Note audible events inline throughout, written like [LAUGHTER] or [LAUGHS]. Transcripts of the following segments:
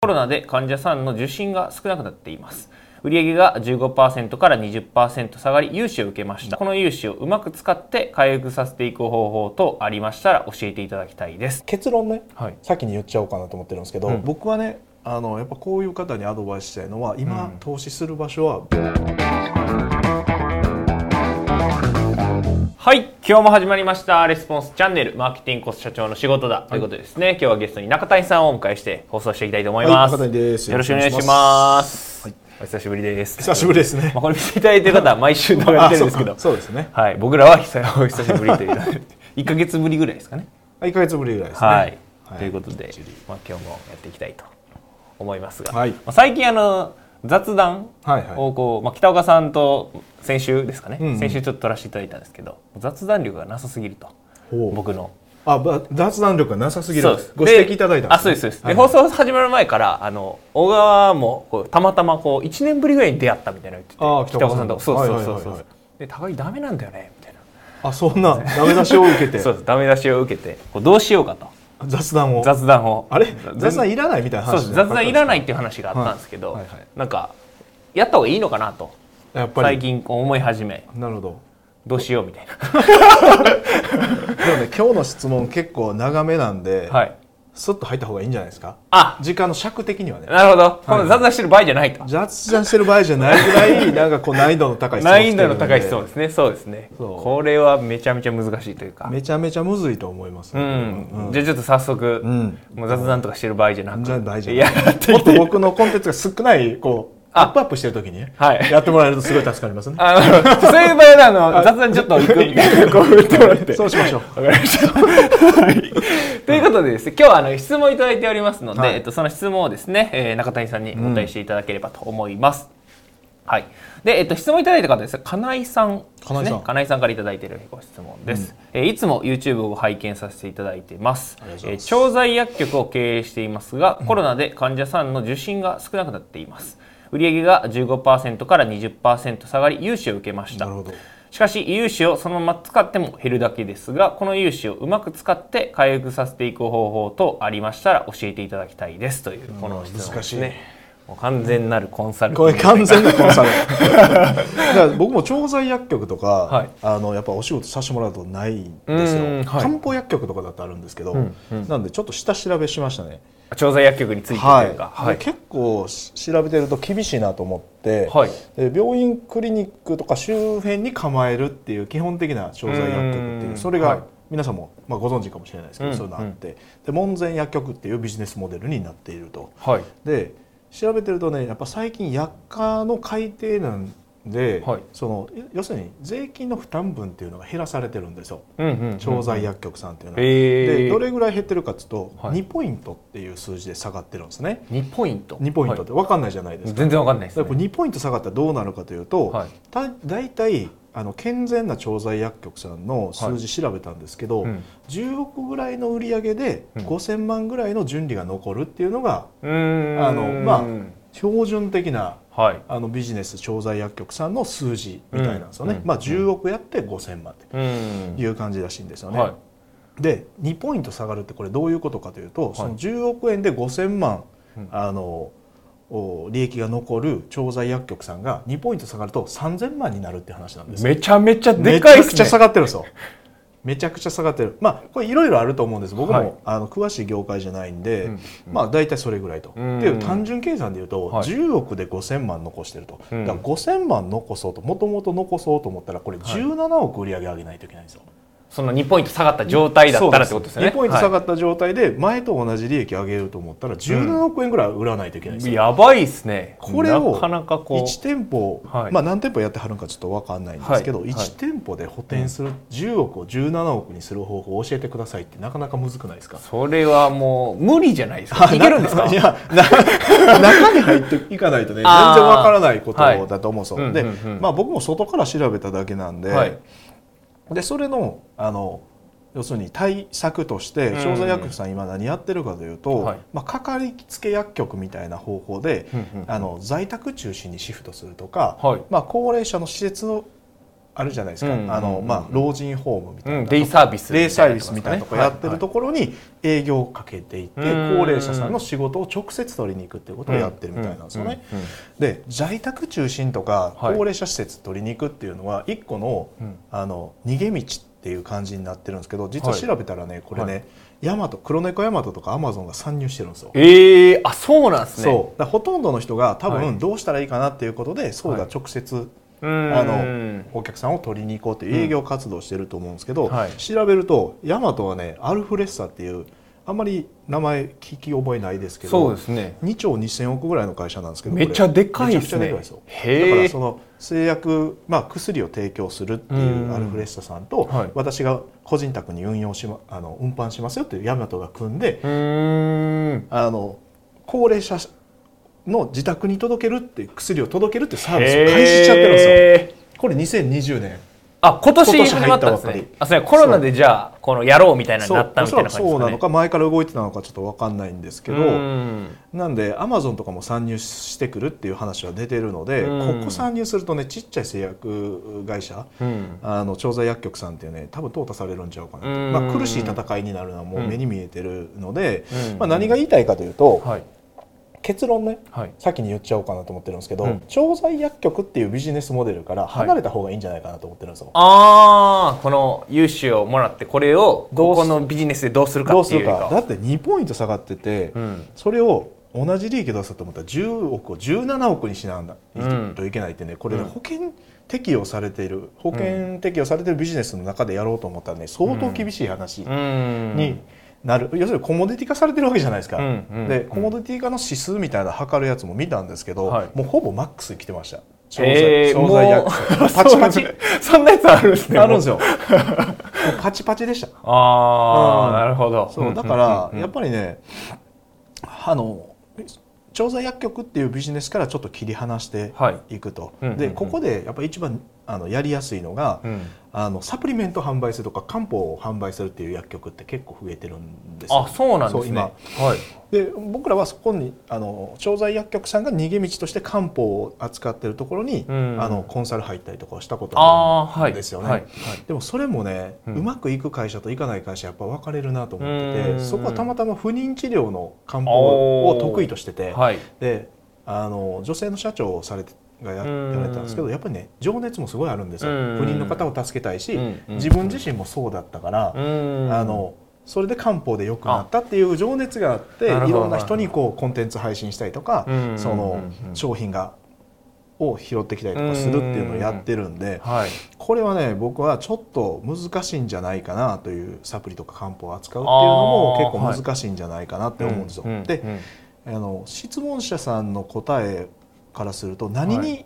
コロナで患者さんの受診が少なくなっています。売上が15%から20%下がり、融資を受けました。この融資をうまく使って回復させていく方法等ありましたら教えていただきたいです。結論ね、はい。先に言っちゃおうかなと思ってるんですけど、うん僕はねあのやっぱこういう方にアドバイスしたいのは今、うん投資する場所ははい。今日も始まりました。レスポンスチャンネル、マーケティングコス社長の仕事だ。ということでですね、今日はゲストに中谷さんをお迎えして放送していきたいと思います。はい中谷ですよろしくお願いします。はいお久しぶりです。久しぶりですねまあ、これ見ていただいてる方は毎週動画やってるんですけどあ、そそうですねはい。僕らは久お久しぶりという、[LAUGHS] 1ヶ月ぶりぐらいですかね。1か月ぶりぐらいですねはい、はいということで、まあ、今日もやっていきたいと思いますが、はいまあ、最近あの雑談をこう、まあ、北岡さんと先週ですかね、うんうん。先週ちょっと撮らせていただいたんですけど雑談力がなさすぎると僕の。あば雑談力がなさすぎる。ご指摘いただいたんあそうですそうです、はいで放送始まる前からあの小川もこうたまたまこう1年ぶりぐらいに出会ったみたいなの言ってて北岡さんと。そうそうそうそう,、はいはいで高木ダメなんだよねみたいな。あそんなダメ出しを受けて。[LAUGHS] そうです。ダメ出しを受けてこうどうしようかと雑談を。雑談を。あれ？全雑談いらないみたいな話雑談いらないっていう話があったんですけど、はい。はいはい。なんかやった方がいいのかなと。やっぱり。最近こう思い始め。なるほど。どうしようみたい [LAUGHS] でもね今日の質問結構長めなんで、なはいスッと入った方がいいんじゃないですか？あ。時間の尺的にはね。なるほど、この雑談してる場合じゃないと。雑談してる場合じゃないぐらいなんかこう難易度の高い質問難易度の高い質問ですね。そうですね。そう。これはめちゃめちゃ難しいというか。めちゃめちゃむずいと思います、うん、じゃあちょっと早速、ん。もう雑談とかしてる場合じゃなく。じゃあ大丈夫。いややってもいきたいっと僕のコンテンツが少ないこうアあップアップしてる時にね、はい。やってもらえるとすごい助かりますね。あのそういう場合はあの雑談ちょっと行くみたいな。[LAUGHS] こう振ってもらってそうしましょうわかりました。はい。今日はあの質問いただいておりますので、はいえっと、その質問をですね、えー中谷さんにお答えしていただければと思います。はい。で、えっと、質問いただいた方ですね、金井さんね。金井さん金井さんからいただいているご質問です。えーいつも YouTube を拝見させていただいています。ますえー調剤薬局を経営していますが、コロナで患者さんの受診が少なくなっています。売上が15%から20%下がり、融資を受けました。なるほどしかし融資をそのまま使っても減るだけですがこの融資をうまく使って回復させていく方法とありましたら教えていただきたいです。というこの質問ですね。完全なるコンサル。これ完全なコンサル。[LAUGHS] だから僕も調剤薬局とか、はい。あのやっぱお仕事させてもらうとないんですよ、うんはい。漢方薬局とかだってあるんですけど、んうん。なんでちょっと下調べしましたね。調剤薬局についてとはいいうか、はい。で結構し調べてると厳しいなと思って、病院クリニックとか周辺に構えるっていう基本的な調剤薬局ってうん。いうそれはい。が皆さんも、まあ、ご存知かもしれないですけど、うんそういうのあって、で門前薬局っていうビジネスモデルになっていると。はい。で調べてるとねやっぱ最近薬価の改定なんで、はい。その要するに税金の負担分っていうのが減らされてるんですよ。うんうんうん調剤薬局さんっていうのは。でどれぐらい減ってるかっていうと、はい。2ポイントっていう数字で下がってるんですね。2ポイント。2ポイントって分かんないじゃないですか。全然わかんないですだからこれね2ポイント下がったらどうなるかというと、はい。た大体あの健全な調剤薬局さんの数字調べたんですけど、うん。10億ぐらいの売り上げでうん。5000万ぐらいの純利が残るっていうのがうーん。あのまあ標準的なはい。あのビジネス調剤薬局さんの数字みたいなんですよね、うん。まあ、10億やって5000万ってうん。いう感じらしいんですよね。はい。で2ポイント下がるってこれどういうことかというと、その10億円で5000万、うん。あのお利益が残る調剤薬局さんが2ポイント下がると3000万になるって話なんですよめちゃめちゃでめちかいっすねゃくちゃ下がってるんですよ。めちゃくちゃ下がってる。まあこれいろいろあると思うんです。僕も、はいあの詳しい業界じゃないんで、うんまあ大体それぐらいと。うんっていう単純計算で言うと、はい10億で5000万残してると。うんだから5000万残そうともともと残そうと思ったらこれ17億売り上げ上げないといけないんですよ。その2ポイント下がった状態だったらってことですよね。2ポイント下がっった状態で前と同じ利益上げると思ったら17億円ぐらい売らないといけないんですよ。やばいっすね。これをなかなかこう1店舗、はい。まあ何店舗やってはるんかちょっと分かんないんですけど、はい。はい。1店舗で補填する10億を17億にする方法を教えてくださいってなかなかむずくないですか？それはもう無理じゃないですか。いけるんですか？いやな [LAUGHS] 中に入っていかないとね全然あー。わからないことだと思うんですよ、で、はい。うんうんうん。まあ、僕も外から調べただけなんで,、はいでそれのあの要するに対策としてうん。調剤薬局さん今何やってるかというと、はい。まあ、かかりつけ薬局みたいな方法で、うんうんうん。あの在宅中心にシフトするとか、はい。まあ、高齢者の施設のあるじゃないですか、うん。うんうんあのまあ、老人ホームみたいな、うん。デイサービスデイサービスみたいなとこやってるとところに営業をかけていって、うん。高齢者さんの仕事を直接取りに行くっていうことをやってるみたいなんですよね。で在宅中心とかはい。高齢者施設取りに行くっていうのは一個の,、うん。あの逃げ道っていう感じになってるんですけど実ははい調べたらねこれはね、ヤマト黒猫ヤマトとかアマゾンが参入してるんですよ。ええあそうなんですね。ほとんどの人が多はい。分どうしたらいいかなっていうことで、そうだはい。直接うんあのお客さんを取りに行こうという営業活動をしてると思うんですけど、はい。調べるとヤマトはねアルフレッサっていうあんまり名前聞き覚えないですけどそうですね。2兆2000億ぐらいの会社なんですけどめっちゃでかいでですねだからその製薬、まあ、薬を提供するっていうアルフレッサさんと、はい。私が個人宅に運用し、ま、あの運搬しますよっていうヤマトが組んであの高齢者の自宅に届けるっていう薬を届けるってサービスを開始しちゃってるんですよ。これ2020年。あ今年今年始まったんですね。あそうねコロナでじゃあこのやろうみたいなのになったみたいな感じですかね。そうなのか前から動いてたのかちょっと分かんないんですけど。うん。なんでアマゾンとかも参入してくるっていう話は出てるのでうん。ここ参入するとねちっちゃい製薬会社うん。あの調剤薬局さんっていうね多分淘汰されるんちゃうかなまあ、苦しい戦いになるのはもう目に見えてるので、うん。まあ、何が言いたいかというと、はい結論ねはい。先に言っちゃおうかなと思ってるんですけど、うん。調剤薬局っていうビジネスモデルから離れた方がいいんじゃないかなと思ってるんですよ。ああこの融資をもらってこれをどここのビジネスでどうするかどうするっていうよりか。だって2ポイント下がってて、うん。それを同じ利益出そうと思ったら10億を17億にしなうん。といけないってね。これねうん。保険適用されている保険適用されているビジネスの中でやろうと思ったらね相当厳しい話うん。になる、要するにコモディティ化されてるわけじゃないですか、うんうんでコモディティ化の指数みたいなの測るやつも見たんですけど、はい。もうほぼマックスに来てました。調えー剤調剤薬パチパチ。そんなやつあるんですねあるんですよ。[LAUGHS] パチパチでした。ああ、うん。なるほど。そうだからやっぱぱりねあの調剤薬局っていうビジネスからちょっと切り離してはい。いくと、うんうんうん。でここでやっぱり一番あのやりやすいのが、うん。あのサプリメント販売するとか漢方を販売するっていう薬局って結構増えてるんですよ。あそうなんですね。はい。で僕らはそこにあの調剤薬局さんが逃げ道として漢方を扱ってるところに、うん。あのコンサル入ったりとかはしたことあるんですよね、はいはい。でもそれもね、ううんまくいく会社といかない会社やっぱ分かれるなと思ってうん。てそこはたまたま不妊治療の漢方を得意としてて、はい。であの女性の社長をされてがやられてたんですけどやっぱりね情熱もすごいあるんですよ。うん。不妊の方を助けたいしうん自分自身もそうだったからうん。あのそれで漢方で良くなったっていう情熱があっていろんな人にこうコンテンツ配信したりとかうんそのうん商品がを拾ってきたりとかするっていうのをやってるんではい。これはね僕はちょっと難しいんじゃないかなというサプリとか漢方を扱うっていうのも結構難しいんじゃないかなって思うんですよ。うんでうんあの質問者さんの答えからすると何はに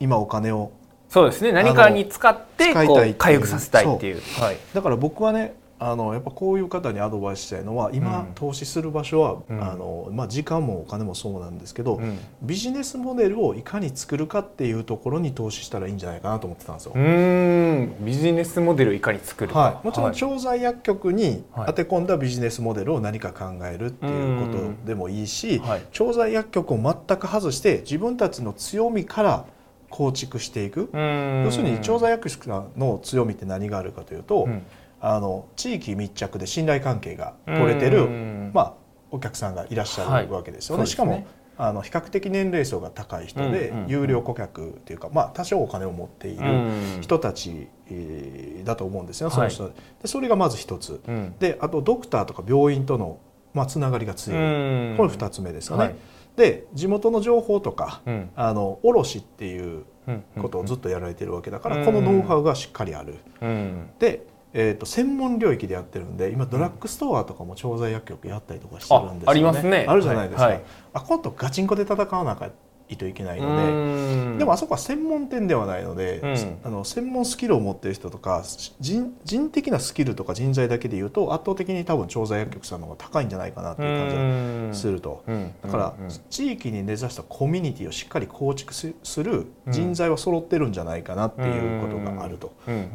今お金をそうですね。何かに使ってこう回復させたいっていう。はい。だから僕はねあのやっぱこういう方にアドバイスしたいのは今、うん。投資する場所は、うん。あのまあ、時間もお金もそうなんですけど、うん。ビジネスモデルをいかに作るかっていうところに投資したらいいんじゃないかなと思ってたんですよ。うーん。ビジネスモデルをいかに作るか、はい、もちろんはい。調剤薬局にはい。当て込んだビジネスモデルを何か考えるっていうことでもいいし、はい。調剤薬局を全く外して自分たちの強みから構築していく、要するに調剤薬局の強みって何があるかというと、うんあの地域密着で信頼関係が取れてる、うん。まあ、お客さんがいらっしゃはいるわけですよね。そうですね。しかもあの比較的年齢層が高い人で、有料顧客っていうか、まあ、多少お金を持っているうん。人たち、えーだと思うんですよ、はい。その人でそれがまず一つ。うん。であとドクターとか病院との、まあ、つながりが強い、うん。これ2つ目ですよね。はい。で地元の情報とか、うん。あの卸っていううん。ことをずっとやられてるわけだから、うん。このノウハウがしっかりある。うん。で、えー、と専門領域でやってるんで今ドラッグストアとかも調剤薬局やったりとかしてるんですよね。あありますね。あるじゃないですか、はい。はい。あ今度ガチンコで戦わなきゃいといけないので、うん。でもあそこは専門店ではないので、うん。あの専門スキルを持ってる人とか人人的なスキルとか人材だけでいうと圧倒的に多分調剤薬局さんの方が高いんじゃないかなっていう感じがすると。うん。だからうん。地域に根ざしたコミュニティをしっかり構築すする人材は揃ってるんじゃないかなっていうことがあると。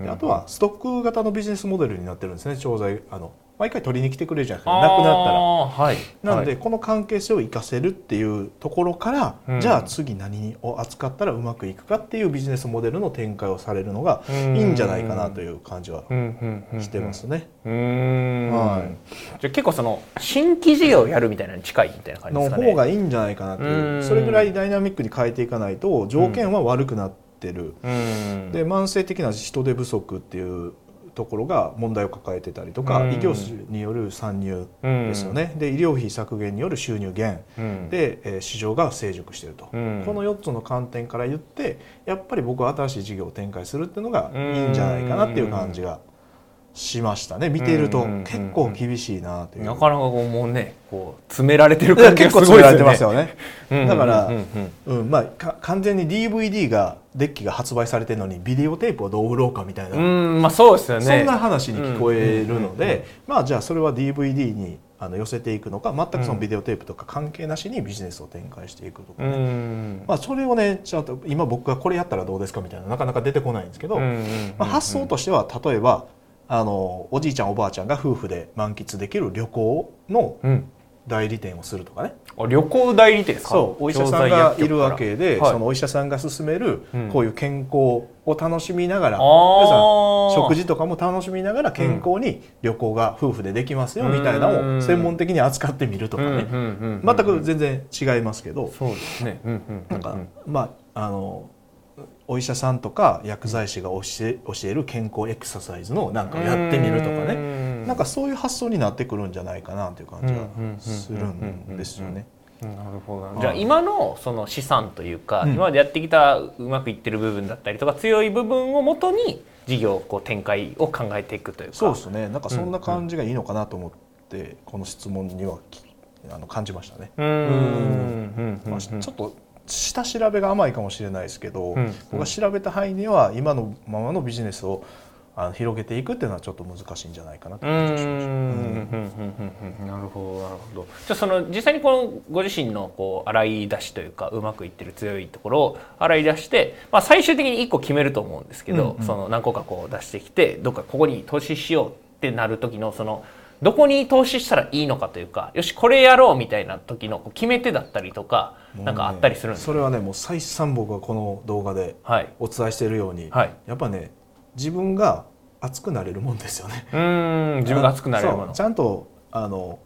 あとはストック型のビジネスモデルになってるんですね調剤あの毎回取りに来てくれるじゃないですか。なくなったら。はい、なので、はい。この関係性を生かせるっていうところから、うん。じゃあ次何を扱ったらうまくいくかっていうビジネスモデルの展開をされるのがいいんじゃないかなという感じはしてますね。はじゃあ結構その新規事業をやるみたいなのに近いみたいな感じでのすかね。方がいいんじゃないかなという。うん。それぐらいダイナミックに変えていかないと条件は悪くなってる。うん。で慢性的な人手不足っていうところが問題を抱えてたりとか、うん。異業種による参入ですよね、で医療費削減による収入減。うん。で、えー市場が成熟していると、うん。この4つの観点から言ってやっぱり僕は新しい事業を展開するっていうのがいいんじゃないかなっていう感じがしましたね。見ているとうん結構厳しいなという。なかなかこうもうねこう詰められてる感じが [LAUGHS] 結すごいで構詰めらますよね。うんだからまあ、か完全に DVD がデッキが発売されてるのにビデオテープをどう売ろうかみたいな、まあそうですよね。そんな話に聞こえるのでまあじゃあそれは DVD にあの寄せていくのか全くそのビデオテープとか関係なしにビジネスを展開していくとか。うね、んまあ、それをねちゃんと今僕がこれやったらどうですかみたいななかなか出てこないんですけど、まあ、発想としては例えばあのおじいちゃんおばあちゃんが夫婦で満喫できる旅行のうん。代理店をするとかね。あ旅行代理店ですか？そうお医者さんがいるわけで、はい。そのお医者さんが勧めるうん。こういう健康を楽しみながら、あー。皆さん食事とかも楽しみながら健康に旅行が夫婦でできますよみたいなのを専門的に扱ってみるとかね、うんうんうんうん全く全然違いますけど、そうですね。うんうんうん。なんか、まああのお医者さんとか薬剤師が教え教える健康エクササイズのなんかをやってみるとかね。ねなんかそういう発想になってくるんじゃないかなという感じがするんですよね。なるほどはいじゃあ今のその資産というか、うん。今までやってきたうまくいってる部分だったりとか強い部分をもとに事業こう展開を考えていくというか。そうですね。なんかそんな感じがいいのかなと思ってこの質問にはきあの感じましたね。うーんうんうん。まあ、ちょっと下調べが甘いかもしれないですけど、うん僕が調べた範囲では今のままのビジネスをあの広げていくっていうのはちょっと難しいんじゃないかなとうーんうんうんうんうんなるほどなるほど。じゃあその実際にこのご自身のこう洗い出しというかうまくいってる強いところを洗い出して、まあ、最終的に1個決めると思うんですけど、うんうん。その何個かこう出してきてどっかここに投資しようってなる時のそのどこに投資したらいいのかというかよしこれやろうみたいな時の決め手だったりとかなんかあったりするんですか、それはねもう再三僕はこの動画ではい。お伝えしているように、はい。やっぱね自分が熱くなれるもんですよね。うーん自分が熱くなれるもの。ちゃんとあの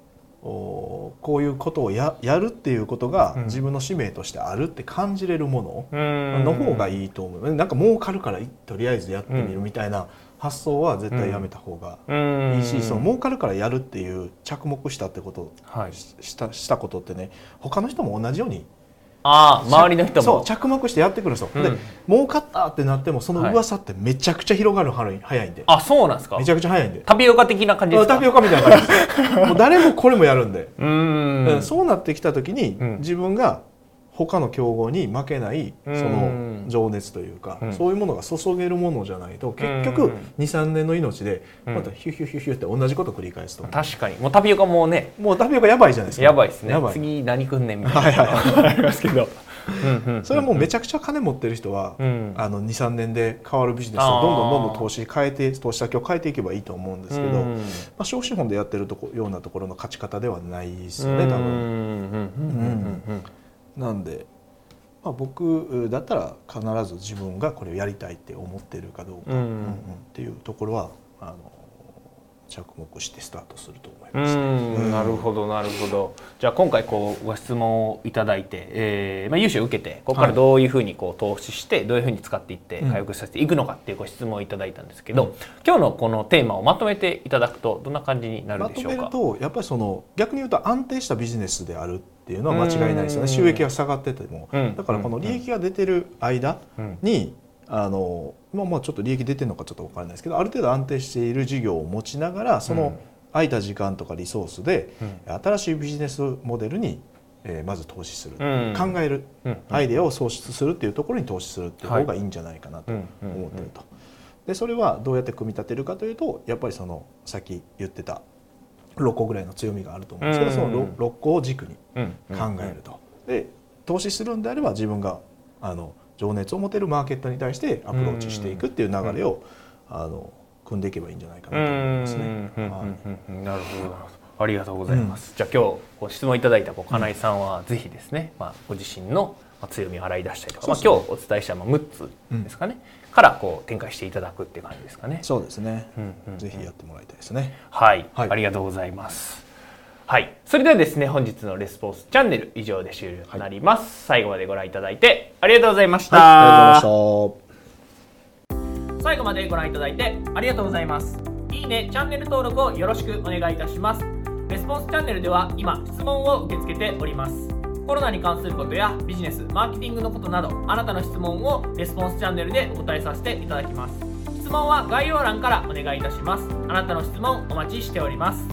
おこういうことをややるっていうことがうん。自分の使命としてあるって感じれるものの方がいいと思う。なんか儲かるからいとりあえずやってみるみたいな発想は絶対やめた方がいいし、その儲かるからやるっていう着目したってことはい。ししたしたことってね他の人も同じようにああ周りの人も。そう着目してやってくるんですよ、うん。で儲かったってなってもその噂ってめちゃくちゃ広がるの早い早いんで、あそうなんですか？めちゃくちゃ早いんで。タピオカ的な感じですか？タピオカみたいな感じです。[LAUGHS] もう誰もこれもやるんで、うーんそうなってきた時に、うん。自分が他の競合に負けないそうん。の情熱というか、うん。そういうものが注げるものじゃないと結う局ん23年の命でうん。またヒュヒュヒュヒュって同じこと繰り返すと、確かに。もうタピオカもうねもうタピオカやばいじゃないですか。やばいですね。次何くんねんみたいな。のありますけど。うんうん。[LAUGHS] それはもうめちゃくちゃ金持ってる人は、うん。あの23年で変わるビジネスをどんどんどんどん投資変えて投資先を変えていけばいいと思うんですけど、うんまあ、小資本でやってるとこようなところの勝ち方ではないですよね多分。なんで、まあ、僕だったら必ず自分がこれをやりたいって思ってるかどうか、うん。うんうんっていうところはあの着目してスタートすると思いうんます。うんなるほどなるほど。じゃあ今回こうご質問をいただいて、えーまあ、融資を受けてここからどういうふうにこう投資してどういうふうに使っていってうん。回復させていくのかっていうご質問をいただいたんですけど、今日のこのテーマをまとめていただくとどんな感じになるまとめるでしょうか？とやっぱりその逆に言うと安定したビジネスであるっていうのは間違いないですようん。ね収益が下がってても、うん。だからこの利益が出てる間うん。に、あのまあまあちょっと利益出てるのかちょっと分からないですけどある程度安定している事業を持ちながらその空いた時間とかリソースでうん。新しいビジネスモデルに、えーまず投資する、うん。考えるうん。アイデアを創出するっていうところに投資するっていう方がいいんじゃないかなと思ってると。でそれはどうやって組み立てるかというとやっぱりそのさっき言ってた6個ぐらいの強みがあると思うんですけど、うん。その 6, 個を軸にうん。考えると。で投資するんであれば自分があの情熱を持てるマーケットに対してアプローチしていくっていう流れを、あの組んでいけばいいんじゃないかなと思いますね。なるほど。ありがとうございます。うん、じゃあ今日ご質問いただいた金井さんはぜひですね、まあ、ご自身の強みを洗い出したりとか、まあ、今日お伝えした6つですかね、うん、からこう展開していただくっていう感じですかね。そうですね、うんうん、ぜひやってもらいたいですね。はい、はい、ありがとうございます。はい、それではですね本日のレスポンスチャンネル以上で終了となります、はい、最後までご覧いただいてありがとうございました、はい、ありがとうございました。最後までご覧いただいてありがとうございます。いいねチャンネル登録をよろしくお願いいたします。レスポンスチャンネルでは今質問を受け付けております。コロナに関することやビジネスマーケティングのことなどあなたの質問をレスポンスチャンネルでお答えさせていただきます。質問は概要欄からお願いいたします。あなたの質問お待ちしております